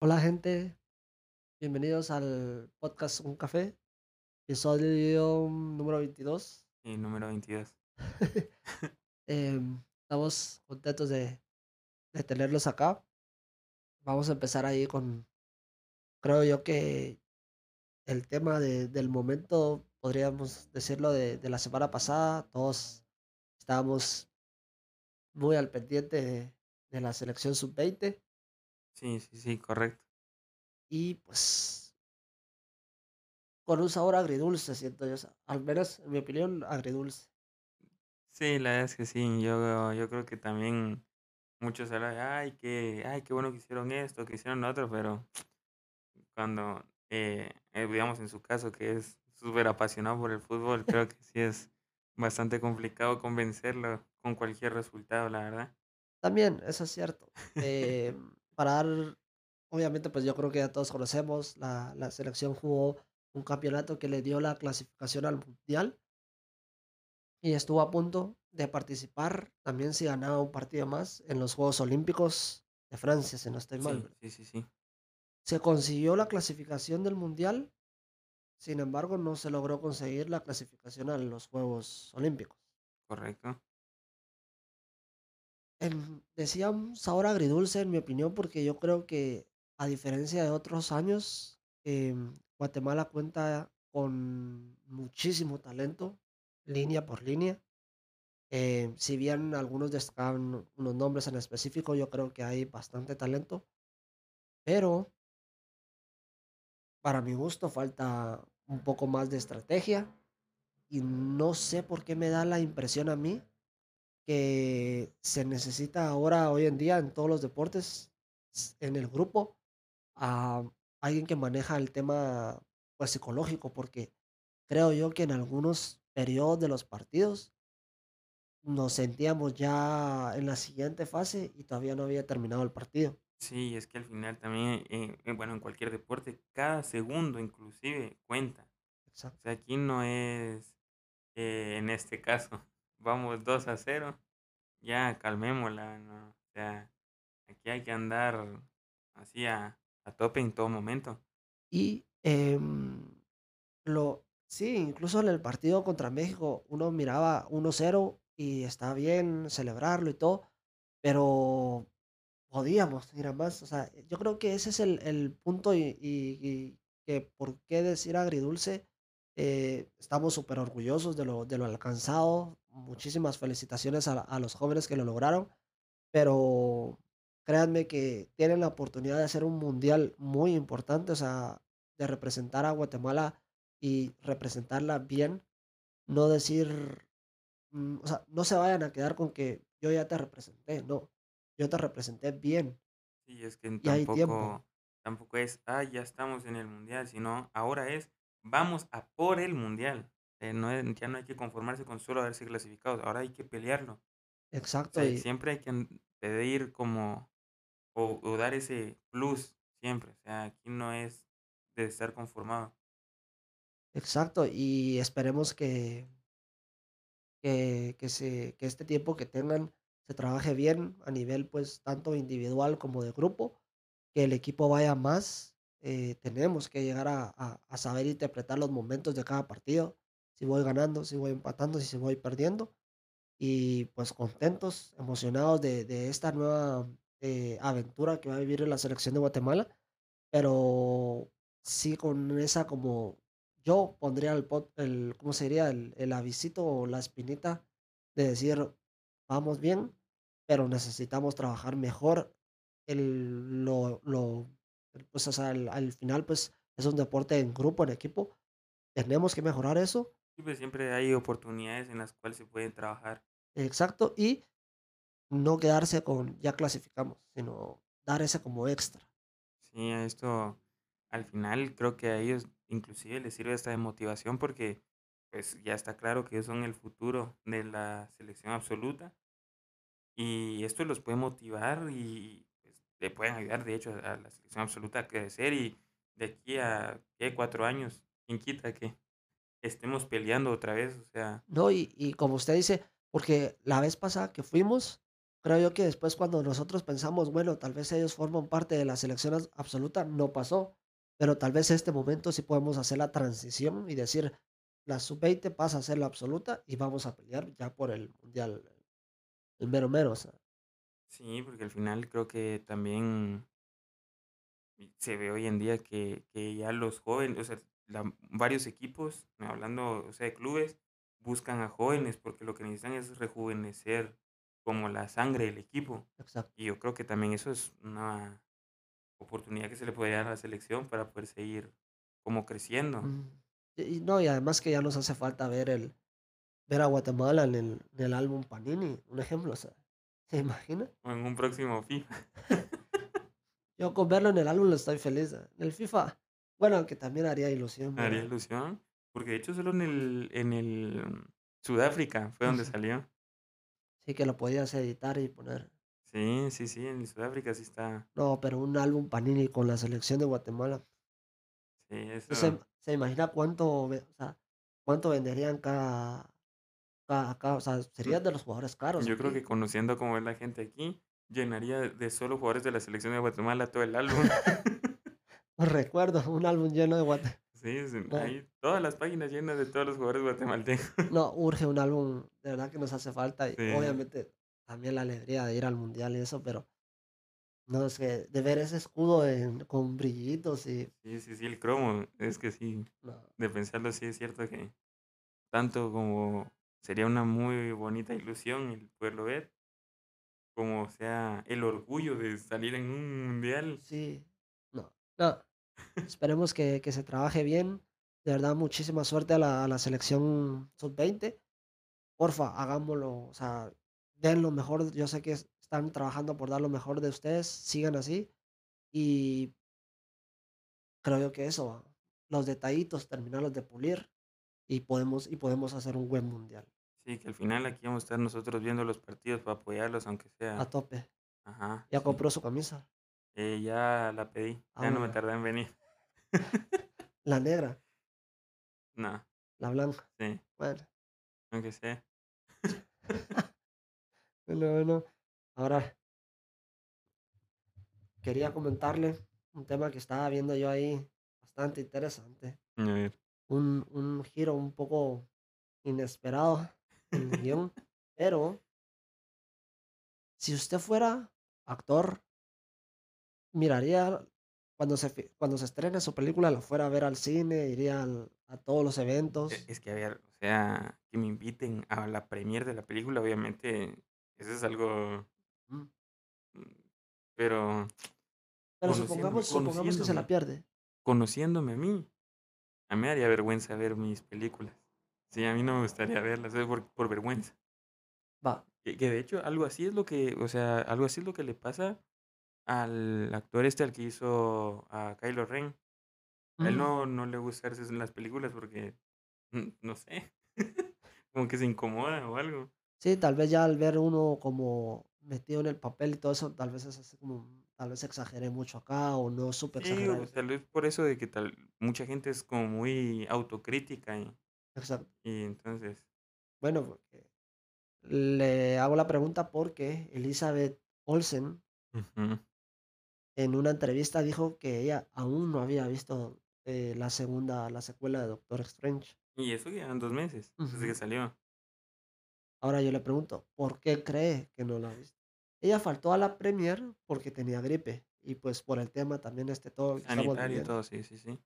Hola gente, bienvenidos al podcast Un Café, episodio número 22. Y número 22. Em, estamos contentos de, de tenerlos acá. Vamos a empezar ahí con, creo yo que el tema de- del momento, podríamos decirlo, de, de la semana pasada. Todos estábamos muy al pendiente de, de la selección sub-20 Sí, sí, sí, correcto. y pues con un sabor agridulce, siento yo, o sea, al menos en mi opinión, agridulce. Sí, la verdad es que sí, yo, yo creo que también muchos hablan, ay, qué, ay, qué bueno que hicieron esto, que hicieron lo otro, pero cuando, eh, eh, digamos en su caso, que es súper apasionado por el fútbol, creo que sí es bastante complicado convencerlo con cualquier resultado, la verdad. También, eso es cierto. Em, para dar, obviamente, pues yo creo que ya todos conocemos, la, la selección jugó un campeonato que le dio la clasificación al Mundial y estuvo a punto de participar también si ganaba un partido más en los Juegos Olímpicos de Francia, si no estoy mal. Sí, sí, sí, Se consiguió la clasificación del Mundial, sin embargo, no se logró conseguir la clasificación a los Juegos Olímpicos. correcto. Em, decía un sabor agridulce, en mi opinión, porque yo creo que, a diferencia de otros años, em, Guatemala cuenta con muchísimo talento, línea por línea. Em, si bien algunos destacan unos nombres en específico, yo creo que hay bastante talento, pero para mi gusto falta un poco más de estrategia y no sé por qué me da la impresión a mí que se necesita ahora, hoy en día, en todos los deportes, en el grupo, a alguien que maneja el tema pues, psicológico, porque creo yo que en algunos periodos de los partidos nos sentíamos ya en la siguiente fase y todavía no había terminado el partido. Sí, es que al final también, eh, eh, bueno, en cualquier deporte, cada segundo inclusive cuenta. O Exacto. sea, aquí no es, eh, en este caso, vamos 2 a cero ya calmémosla, ¿no? O sea, aquí hay que andar así a, a tope en todo momento. Y em, lo, sí, incluso en el partido contra México, uno miraba uno cero y está bien celebrarlo y todo, pero Podíamos ir a más, o sea, yo creo que ese es el el punto y y y que por qué decir agridulce, eh, estamos súper orgullosos de lo de lo alcanzado, muchísimas felicitaciones a a los jóvenes que lo lograron, pero créanme que tienen la oportunidad de hacer un mundial muy importante, o sea, de representar a Guatemala y representarla bien, no decir, mm, o sea, no se vayan a quedar con que yo ya te representé, no, yo te representé bien. Sí, es que Y hay tiempo. tampoco, tampoco es, ah, ya estamos en el mundial, sino ahora es, vamos a por el mundial. Eh, no es- ya no hay que conformarse con solo haberse clasificado, ahora hay que pelearlo. O Exacto, sea, y siempre hay que pedir como, o, o dar ese plus, siempre. O sea, aquí no es de estar conformado. exacto, y esperemos que que que se que este tiempo que tengan se trabaje bien a nivel, pues, tanto individual como de grupo, que el equipo vaya más, eh, tenemos que llegar a a a saber interpretar los momentos de cada partido, si voy ganando, si voy empatando, si voy perdiendo, y, pues, contentos, emocionados de de esta nueva, eh, aventura que va a vivir la selección de Guatemala. Pero sí con esa como yo pondría el el, ¿cómo se diría? El el avisito o la espinita de decir: "Vamos bien, pero necesitamos trabajar mejor". El lo lo pues, o sea, al al final, pues, es un deporte en grupo, en equipo. Tenemos que mejorar eso. Sí, pues siempre hay oportunidades en las cuales se puede trabajar. Exacto, y no quedarse con ya clasificamos, sino dar ese como extra. Sí, a esto al final creo que a ellos inclusive les sirve esta de motivación porque pues ya está claro que son el futuro de la selección absoluta y esto los puede motivar y pues, le pueden ayudar de hecho a la selección absoluta a crecer y de aquí a ¿qué? cuatro años, quién quita que estemos peleando otra vez, o sea, No, y y como usted dice, porque la vez pasada que fuimos, creo yo que después cuando nosotros pensamos, bueno, tal vez ellos forman parte de la selección absoluta, no pasó, pero tal vez en este momento sí podemos hacer la transición y decir, la sub-20 pasa a ser la absoluta y vamos a pelear ya por el mundial, el mero mero, o sea, Sí, porque al final creo que también se ve hoy en día que que ya los jóvenes, o sea, la varios equipos, hablando, o sea, de clubes, buscan a jóvenes, porque lo que necesitan es rejuvenecer como la sangre del equipo. exacto. Y yo creo que también eso es una oportunidad que se le podría dar a la selección para poder seguir como creciendo. Mm, y no, y además que ya nos hace falta ver el ver a Guatemala en el en el álbum Panini, un ejemplo, o sea, ¿se imagina? O en un próximo FIFA, Yo con verlo en el álbum estoy feliz, en el FIFA, bueno, aunque también haría ilusión haría ilusión, porque de hecho solo en el en el Sudáfrica fue donde salió. sí que lo podías editar y poner. Sí, sí, sí, en Sudáfrica sí está. No, pero un álbum Panini con la selección de Guatemala, Sí, ¿se eso se imagina cuánto o sea, cuánto venderían cada cada cada o sea, serían de los jugadores caros Yo creo que conociendo cómo es la gente aquí, llenaría de solo jugadores de la selección de Guatemala todo el álbum. Recuerdo un álbum lleno de Guate Sí, no, ahí todas las páginas llenas de todos los jugadores guatemaltecos. no, urge un álbum, de verdad que nos hace falta y obviamente también la alegría de ir al mundial y eso, pero no, es que de ver ese escudo en con brillitos y sí, sí, sí, el cromo, es que sí, no, de pensarlo, sí es cierto que tanto como sería una muy bonita ilusión el poderlo ver, como sea el orgullo de salir en un mundial. sí, no, no. Esperemos que que se trabaje bien. De verdad, muchísima suerte a la a la selección sub-20. Porfa, hagámoslo, o sea, den lo mejor. Yo sé que es están trabajando por dar lo mejor de ustedes, sigan así. Y creo yo que eso, los detallitos, terminarlos de pulir y podemos y podemos hacer un buen mundial, Sí, que al final aquí vamos a estar nosotros viendo los partidos para apoyarlos, aunque a sea. tope. Ajá, Ya sí. compró su camisa. Eh, ya la pedí, Ah, ya no me tardé en venir. la negra, No, la blanca. sí, Bueno, aunque sea. bueno, bueno. Ahora quería comentarle un tema que estaba viendo yo ahí bastante interesante. A ver. Un, un giro un poco inesperado en el guion, pero si usted fuera actor, miraría cuando se, cuando se estrene su película, la fuera a ver al cine, iría al- a todos los E eventos. es que, a ver, o sea, que me inviten a la premier de la película, obviamente, eso es algo, Mm. mm, pero Pero conociéndome supongamos, supongamos que se la conociéndome pierde. conociéndome a mí, a mí me daría vergüenza ver mis películas. Sí, a mí no me gustaría verlas, es por por vergüenza. Va. Que que de hecho algo así es lo que, o sea, algo así es lo que le pasa al actor este, al que hizo a Kylo Ren. A él Mm, no no le gusta verse en las películas porque, mm, no sé, como que se incomoda o algo. Sí, tal vez ya al ver uno como metido en el papel y todo eso, tal vez es así como, tal vez exageré mucho acá o no supe Sí, exagerar. o tal vez por eso de que tal mucha gente es como muy autocrítica y Exacto. y entonces Bueno, porque le hago la pregunta porque Elizabeth Olsen ujú. En una entrevista dijo que ella aún no había visto eh, la segunda, la secuela de Doctor Strange. Y eso que llevan 2 meses desde que salió. Ahora yo le pregunto, ¿por qué cree que no la ha visto? Ella faltó a la premier porque tenía gripe y pues por el tema también este todo Sanitario y todo, sí, sí, sí.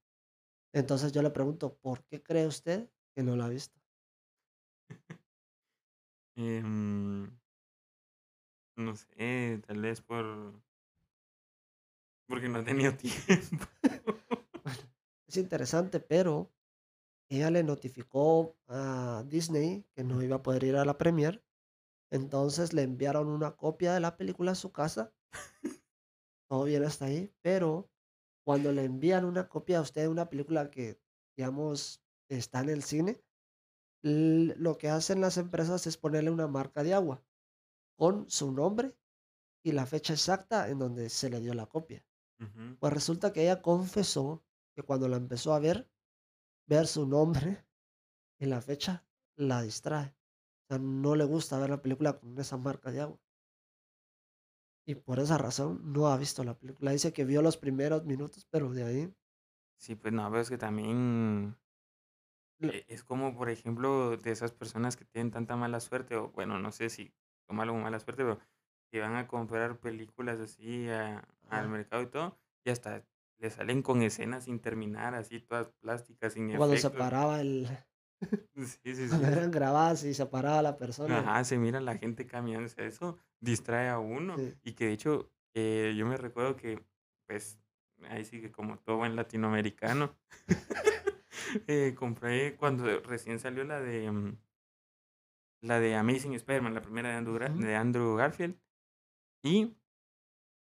Entonces yo le pregunto, ¿por qué cree usted que no la ha visto? Em, no sé, tal vez por porque no ha tenido tiempo. Bueno, es interesante, pero ella le notificó a Disney que no iba a poder ir a la premier, entonces le enviaron una copia de la película a su casa, todo bien hasta ahí, pero cuando le envían una copia a usted de una película que, digamos, está en el cine, lo que hacen las empresas es ponerle una marca de agua con su nombre y la fecha exacta en donde se le dio la copia. Pues resulta que ella confesó que cuando la empezó a ver, ver su nombre y la fecha la distrae. O sea, no le gusta ver la película con esa marca de agua. y por esa razón no ha visto la película. Dice que vio los primeros minutos, pero de ahí Sí, pues no, pero es que también e es como, por ejemplo, de esas personas que tienen tanta mala suerte, o bueno, no sé si tomarlo como mala suerte, pero que van a comprar películas así a al mercado y todo, y hasta le salen con escenas sin terminar, así todas plásticas, sin cuando se paraba el Sí, sí, cuando sí. eran grabadas y se paraba la persona Ajá, se mira la gente caminando, o sea, eso distrae a uno. sí. Y que de hecho, eh, yo me recuerdo que, pues, ahí sí que como todo buen latinoamericano, eh, compré cuando recién salió la de mm, la de Amazing Spider-Man, la primera de Andrew, de Andrew Garfield, y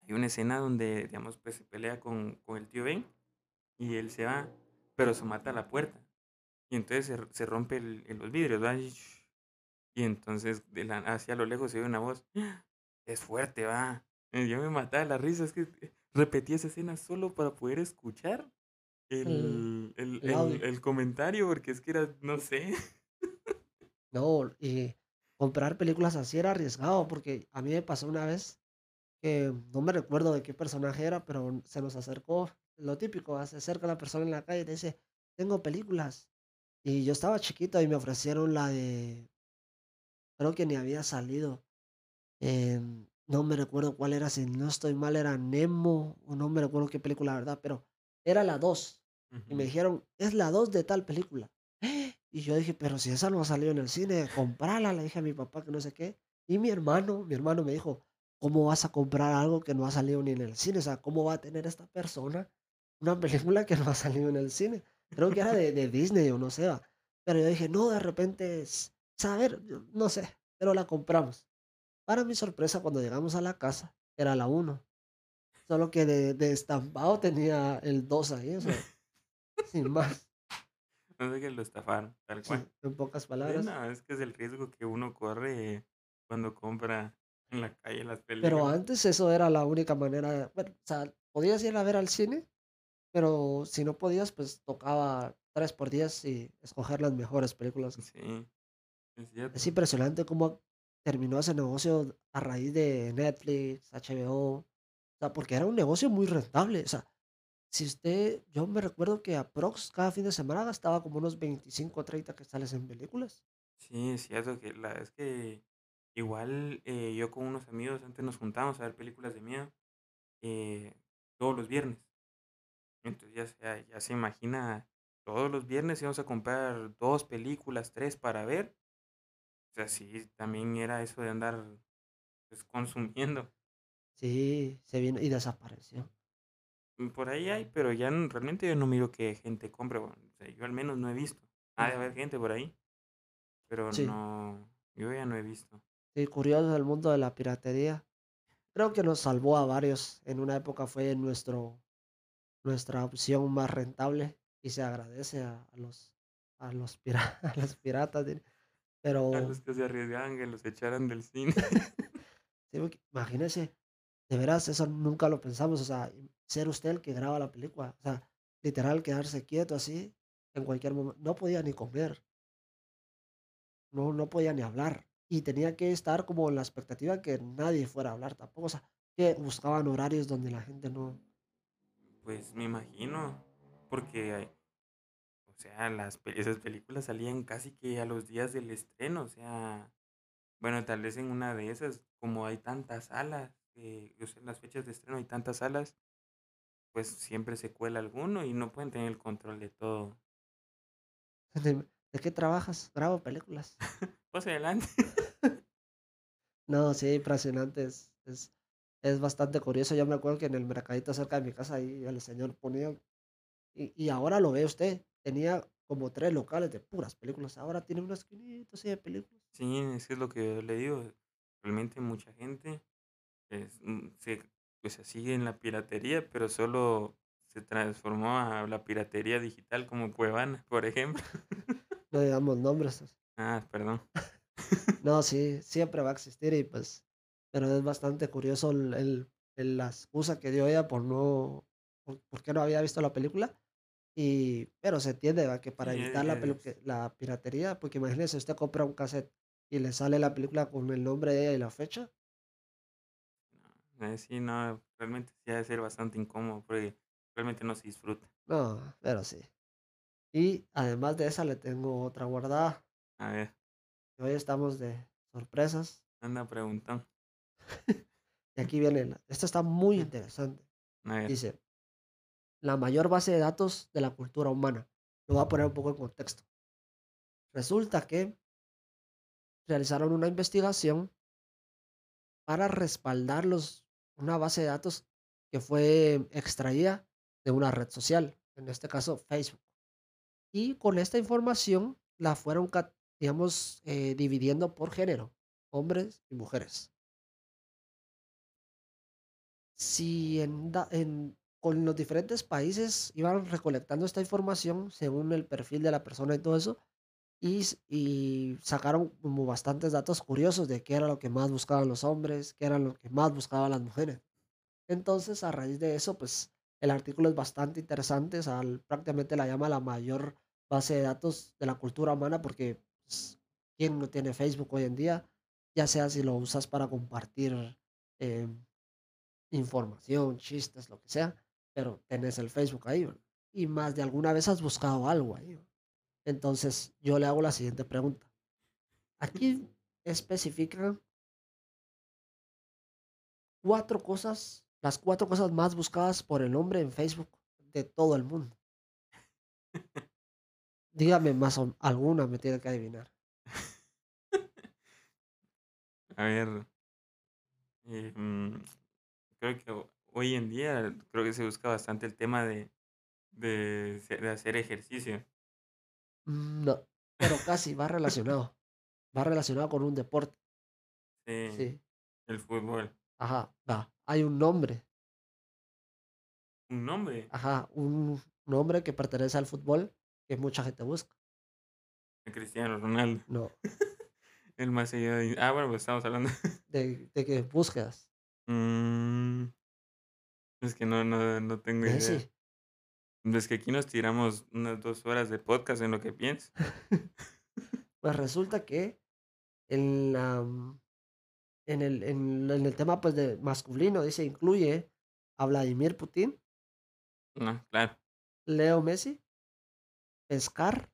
hay una escena donde, digamos, pues se pelea con, con el tío Ben y él se va, pero se mata a la puerta. Y entonces se, se rompe el, el- los vidrios, ¿va? Y entonces de la, hacia lo lejos se oye una voz. Es fuerte, va. Eh, yo me mataba la risa, es que eh, repetí esa escena solo para poder escuchar El el, el, el comentario, porque es que era, no sé. No, y comprar películas así era arriesgado, porque a mí me pasó una vez que no me recuerdo de qué personaje era, pero se nos acercó, lo típico, ¿va? Se acerca la persona en la calle y te dice: "Tengo películas". Y yo estaba chiquito y me ofrecieron la de creo que ni había salido, em, no me recuerdo cuál era, si no estoy mal era Nemo, o no me recuerdo qué película, la verdad, pero era la 2 y me dijeron: "Es la 2 de tal película". Y yo dije: "Pero si esa no ha salido en el cine, comprala", le dije a mi papá que no sé qué. Y mi hermano mi hermano me dijo: "¿Cómo vas a comprar algo que no ha salido ni en el cine? O sea, ¿cómo va a tener esta persona una película que no ha salido en el cine?". Creo que era de de Disney o no sé, va. Pero yo dije: "No, de repente es saber", no sé, pero la compramos. Para mi sorpresa, cuando llegamos a la casa, era la uno solo que de estampado tenía el 2 ahí, sin más. No sé que lo estafaron, tal cual. en pocas Sí, palabras. no, es que es el riesgo que uno corre cuando compra en la calle las Pero películas. antes eso era la única manera, bueno, o sea, podías ir a ver al cine, pero si no podías, pues tocaba 3 por 10 y escoger las mejores películas. Sí, es Es impresionante cómo terminó ese negocio a raíz de Netflix, HBO, o sea, porque era un negocio muy rentable. O sea, si usted, yo me recuerdo que aprox cada fin de semana gastaba como unos 25 o 30 quetzales en películas. Sí, es cierto que la es que igual eh, yo con unos amigos antes nos juntábamos a ver películas de miedo eh, todos los viernes. Entonces ya se, ya se imagina, todos los viernes íbamos a comprar dos películas, tres para ver. O sea, sí, también era eso de andar pues, consumiendo. Sí, se vino y desapareció. Mm, Por ahí hay, pero ya n- realmente yo no miro que gente compre. bueno, o sea, yo al menos no he visto. Ha de haber No, gente por ahí, pero sí, no, yo ya no he visto. sí, curioso el mundo de la piratería. Creo que nos salvó a varios. En una época fue nuestro nuestra opción más rentable y se agradece a a los a los pira a los piratas. A Pero los que se arriesgaban que los echaran del cine. sí, porque de veras, eso nunca lo pensamos, o sea, ser usted el que graba la película, o sea, literal quedarse quieto así en cualquier momento. No podía ni comer, no no podía ni hablar, y tenía que estar como en la expectativa que nadie fuera a hablar tampoco, o sea, que buscaban horarios donde la gente no Pues me imagino, porque O sea, las esas películas salían casi que a los días del estreno, o sea, bueno, tal vez en una de esas, como hay tantas salas, eh, o sea, en las fechas de estreno hay tantas salas, pues siempre se cuela alguno y no pueden tener el control de todo. ¿De de qué trabajas? Grabo películas. Pues adelante. No, sí, impresionante, es es es bastante curioso. Yo me acuerdo que en el mercadito cerca de mi casa, ahí el señor ponía y y ahora lo ve usted, tenía como 3 locales de puras películas, ahora tiene una esquinita así de películas. Sí, eso es lo que yo le digo. Realmente mucha gente, es, mm, se pues, sigue en la piratería, pero solo se transformó a la piratería digital como Cuevana, por ejemplo. No digamos nombres. Ah, perdón. No, sí, siempre va a existir y, pues, pero es bastante curioso el el el la excusa que dio ella por no por por qué no había visto la película. Y, pero se entiende, ¿va? Que para Sí, evitar la pelu es que la piratería, porque imagínese, usted compra un casete y le sale la película con el nombre de ella y la fecha, Eh, sí, no, realmente sí ha de ser bastante incómodo, porque realmente no se disfruta. No, pero sí. Y además de esa le tengo otra guardada. A ver, Hoy estamos de sorpresas. anda preguntón. Y aquí viene, la- esto está muy interesante. A ver, Dice, la mayor base de datos de la cultura humana. Lo voy a poner un poco en contexto. Resulta que realizaron una investigación para respaldar los, una base de datos que fue extraída de una red social, en este caso Facebook. Y con esta información la fueron, digamos, eh, dividiendo por género, hombres y mujeres. Si en, en- con los diferentes países iban recolectando esta información según el perfil de la persona y todo eso, y, sacaron como bastantes datos curiosos de qué era lo que más buscaban los hombres, qué era lo que más buscaban las mujeres. Entonces, a raíz de eso, pues el artículo es bastante interesante, o sea, prácticamente la llama la mayor base de datos de la cultura humana porque pues, ¿quién no tiene Facebook hoy en día? Ya sea si lo usas para compartir eh, información, chistes, lo que sea, pero tenés el Facebook ahí, ¿verdad? Y más de alguna vez has buscado algo ahí. ¿verdad? Entonces, yo le hago la siguiente pregunta. Aquí especifican cuatro cosas, las cuatro cosas más buscadas por el hombre en Facebook de todo el mundo. Dígame más alguna, me tiene que adivinar. a ver, eh, mm, creo que ho- hoy en día creo que se busca bastante el tema de, de hacer ejercicio. Mm, No, pero casi va relacionado. Va relacionado con un deporte. Sí, Sí, el fútbol. ajá, va. Hay un nombre, Un nombre, ajá, un nombre que pertenece al fútbol que mucha gente busca. Cristiano Ronaldo. No, El más seguido. de- Ah, bueno, pues estamos hablando. de, de que búsquedas. Mm, es que no, no, no tengo idea. Messi. Es que aquí nos tiramos unas dos horas de podcast en lo que pienso. Pues resulta que en la, mm, en el, en, en el tema pues de masculino dice incluye a Vladimir Putin, No, claro. Leo Messi, pescar,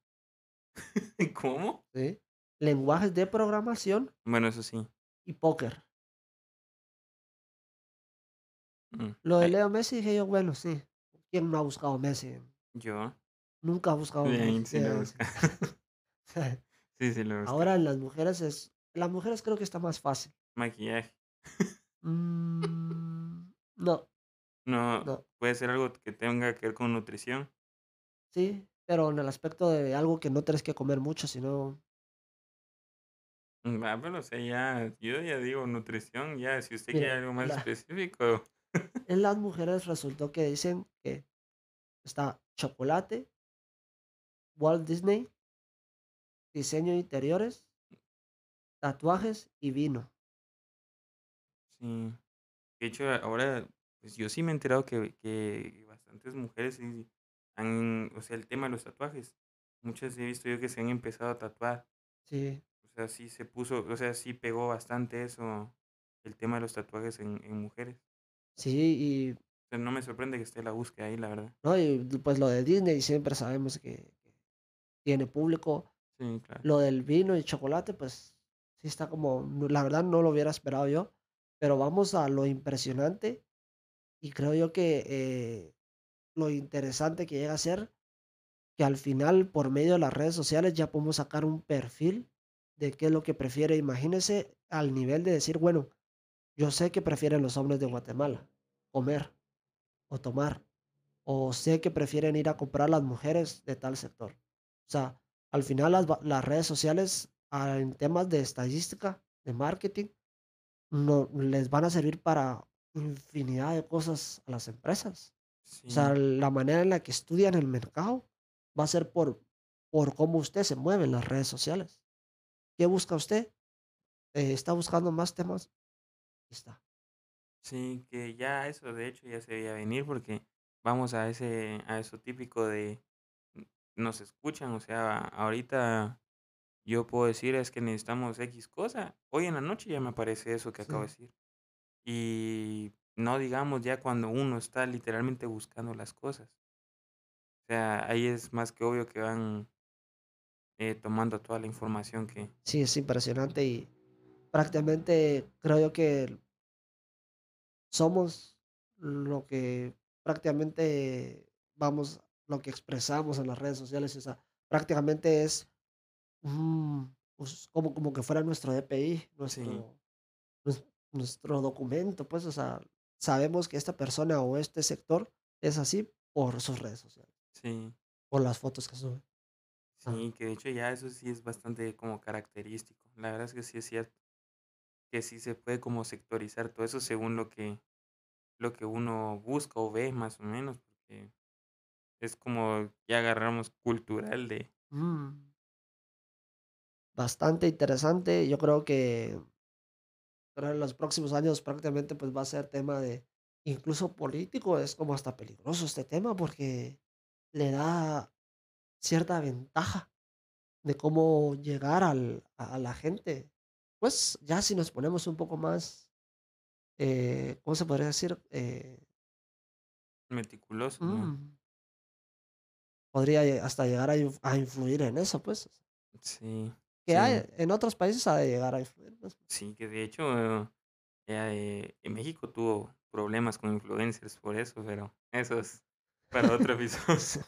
¿Cómo? ¿sí? lenguajes de programación Bueno, eso sí. y póker. Mm, Lo de Leo Messi dije yo, bueno, sí. ¿Quién no ha buscado Messi? Yo. Nunca ha buscado Bien, Messi. sí lo. Sí, sí lo he buscado. Ahora en las mujeres es, las mujeres creo que está más fácil. Maquillaje. Mm, no, No, no, puede ser algo que tenga que ver con nutrición. sí, pero en el aspecto de algo que no tenés que comer mucho, sino Mm, Ah, pero o sea, ya, yo ya digo nutrición, ya, si usted quiere algo más la- específico. En las mujeres resultó que dicen que está chocolate, Walt Disney, diseño de interiores, tatuajes y vino. Sí. De hecho, ahora, pues yo sí me he enterado que, que bastantes mujeres han, o sea, el tema de los tatuajes. Muchas he visto yo que se han empezado a tatuar. Sí, O sea, sí se puso, o sea, sí pegó bastante eso, el tema de los tatuajes en, en mujeres. Sí, y, no me sorprende que esté la búsqueda ahí, la verdad. no, y pues lo de Disney siempre sabemos que, tiene público. Sí, claro. Lo del vino y chocolate, pues sí está como, la verdad no lo hubiera esperado yo, pero vamos a lo impresionante y creo yo que eh, lo interesante que llega a ser que al final por medio de las redes sociales ya podemos sacar un perfil de qué es lo que prefiere. Imagínese al nivel de decir, bueno, yo sé que prefieren los hombres de Guatemala comer o tomar, o sé que prefieren ir a comprar las mujeres de tal sector. O sea, al final las, las redes sociales ah, en temas de estadística, de marketing, no, les van a servir para infinidad de cosas a las empresas. O sea, Sí, la manera en la que estudian el mercado va a ser por, por cómo usted se mueve en las redes sociales. ¿Qué busca usted? Eh, ¿Está buscando más temas? Está. sí, que ya eso de hecho ya se veía venir porque vamos a ese, a eso típico de nos escuchan, o sea, ahorita yo puedo decir es que necesitamos X cosa. Hoy en la noche ya me aparece eso que acabo de Sí. decir. Y no digamos ya cuando uno está literalmente buscando las cosas. O sea, ahí es más que obvio que van eh, tomando toda la información que Sí, es impresionante y prácticamente creo yo que somos lo que prácticamente vamos, lo que expresamos en las redes sociales, o sea, prácticamente es, mm, pues, como como que fuera nuestro DPI, nuestro nues nuestro documento, pues, o sea, sabemos que esta persona o este sector es así por sus redes sociales, sí, por las fotos que sube. Ah, sí, que de hecho ya eso sí es bastante como característico. La verdad es que sí es cierto, que sí se puede como sectorizar todo eso según lo que lo que uno busca o ve más o menos, porque es como ya agarramos cultural de mm, bastante interesante. Yo creo que Pero en los próximos años prácticamente, pues, va a ser tema de incluso político, es como hasta peligroso este tema, porque le da cierta ventaja de cómo llegar al a a la gente. Pues, ya si nos ponemos un poco más, eh, ¿cómo se podría decir? Eh, meticulosos, ¿no? mm, podría lle hasta llegar a a influir en eso, pues, Sí, que hay sí, en otros países ha de llegar a influir, pues. sí, que de hecho Eh, en México tuvo problemas con influencers por eso, pero eso es para otro episodio.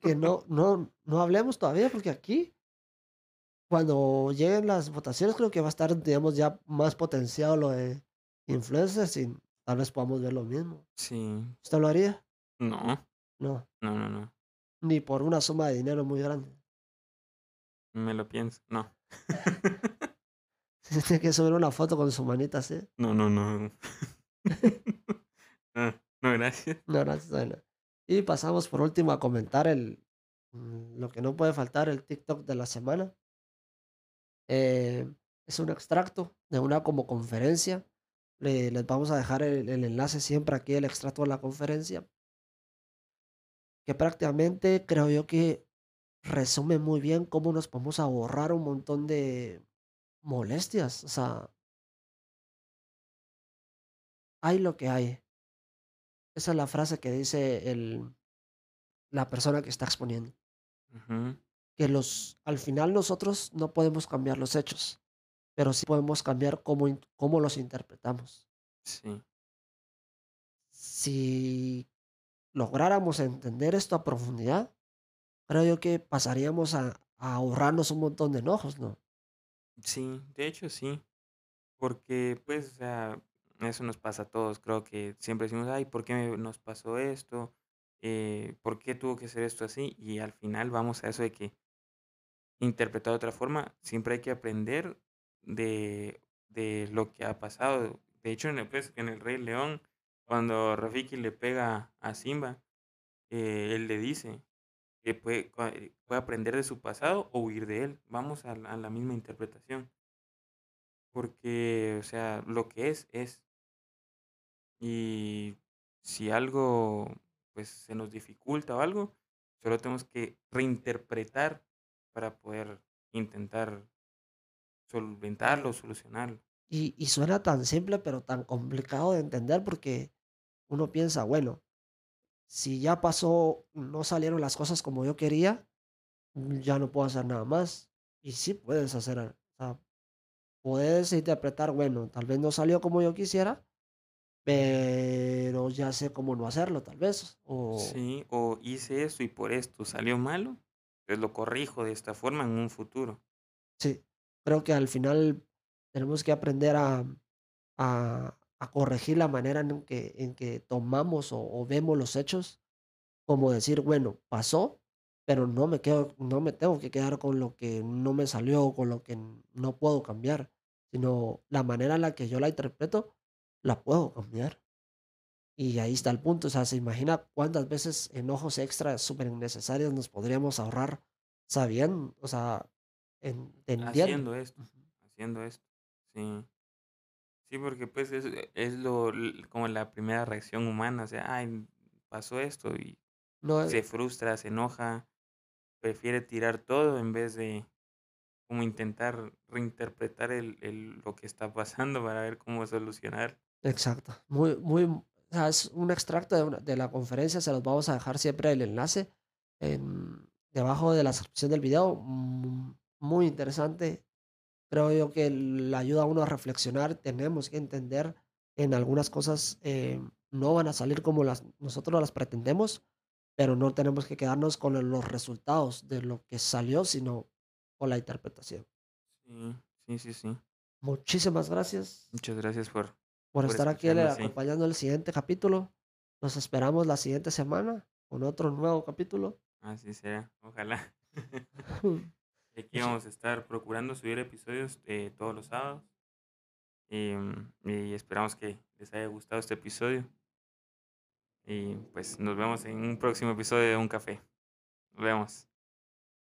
Que no no no hablemos todavía, porque aquí Cuando lleguen las votaciones, creo que va a estar, digamos, ya más potenciado lo de influencers y tal vez podamos ver lo mismo. Sí, ¿Usted lo haría? no, No, no, no, no, ni por una suma de dinero muy grande. me lo pienso, no. Tiene que subir una foto con su manita así. No, no, no. No, gracias. No, gracias, bueno. Y pasamos por último a comentar el, mm, lo que no puede faltar, el TikTok de la semana. Eh, es un extracto de una como conferencia. Le- les vamos a dejar el, enlace siempre aquí, el extracto de la conferencia, que prácticamente creo yo que resume muy bien cómo nos podemos ahorrar un montón de molestias. O sea, hay lo que hay. Esa es la frase que dice el, la persona que está exponiendo. Que los, al final nosotros no podemos cambiar los hechos, pero sí podemos cambiar cómo, cómo los interpretamos. sí, Si lográramos entender esto a profundidad, creo yo que pasaríamos a, a ahorrarnos un montón de enojos, ¿no? sí, de hecho sí, porque pues, o sea, eso nos pasa a todos, creo que siempre decimos, ay, ¿por qué nos pasó esto? Eh, ¿por qué tuvo que ser esto así? Y al final vamos a eso de que Interpretado de otra forma, siempre hay que aprender de de lo que ha pasado. De hecho, en el, pues, en El Rey León, cuando Rafiki le pega a Simba, eh, él le dice que puede eh, puede aprender de su pasado o huir de él. Vamos a la a la misma interpretación, porque, o sea, lo que es, es. Y si algo, pues, se nos dificulta o algo, solo tenemos que reinterpretar para poder intentar Solventarlo, solucionarlo. Y, y suena tan simple, pero tan complicado de entender porque uno piensa, bueno, si ya pasó, no salieron las cosas como yo quería, ya no puedo hacer nada más. Y sí puedes hacer, o sea, puedes interpretar, bueno, tal vez no salió como yo quisiera, pero ya sé cómo no hacerlo, tal vez. O Sí, o hice esto y por esto salió malo, pues lo corrijo de esta forma en un futuro. sí, creo que al final tenemos que aprender a, a, corregir la manera en que, en que tomamos o, vemos los hechos, como decir, bueno, pasó, pero no me quedo, no me tengo que quedar con lo que no me salió, con lo que no puedo cambiar, sino la manera en la que yo la interpreto, la puedo cambiar. Y ahí está el punto, o sea, se imagina cuántas veces enojos extras súper innecesarios nos podríamos ahorrar sabiendo, o sea, entendiendo. Haciendo esto, haciendo esto. Sí. Sí, porque pues es, es lo como la primera reacción humana, o sea, ay, pasó esto y No, eh, se frustra, se enoja, prefiere tirar todo en vez de como intentar reinterpretar el, el- lo que está pasando para ver cómo solucionar. Exacto. Muy muy o sea, es un extracto de una de la conferencia, se los vamos a dejar siempre el enlace en debajo de la descripción del video. Mm, muy interesante. Creo yo que le ayuda a uno a reflexionar. Tenemos que entender en algunas cosas, eh, no van a salir como las nosotros las pretendemos, pero no tenemos que quedarnos con los resultados de lo que salió, sino con la interpretación. Sí, sí, sí, sí. Muchísimas gracias Muchas gracias por por por estar aquí, sí. acompañando el siguiente capítulo. Nos esperamos la siguiente semana con otro nuevo capítulo. Así sea, ojalá. Aquí vamos a estar procurando subir episodios, eh, todos los sábados. Em, y esperamos que les haya gustado este episodio. Y, pues, nos vemos en un próximo episodio de Un Café. Nos vemos.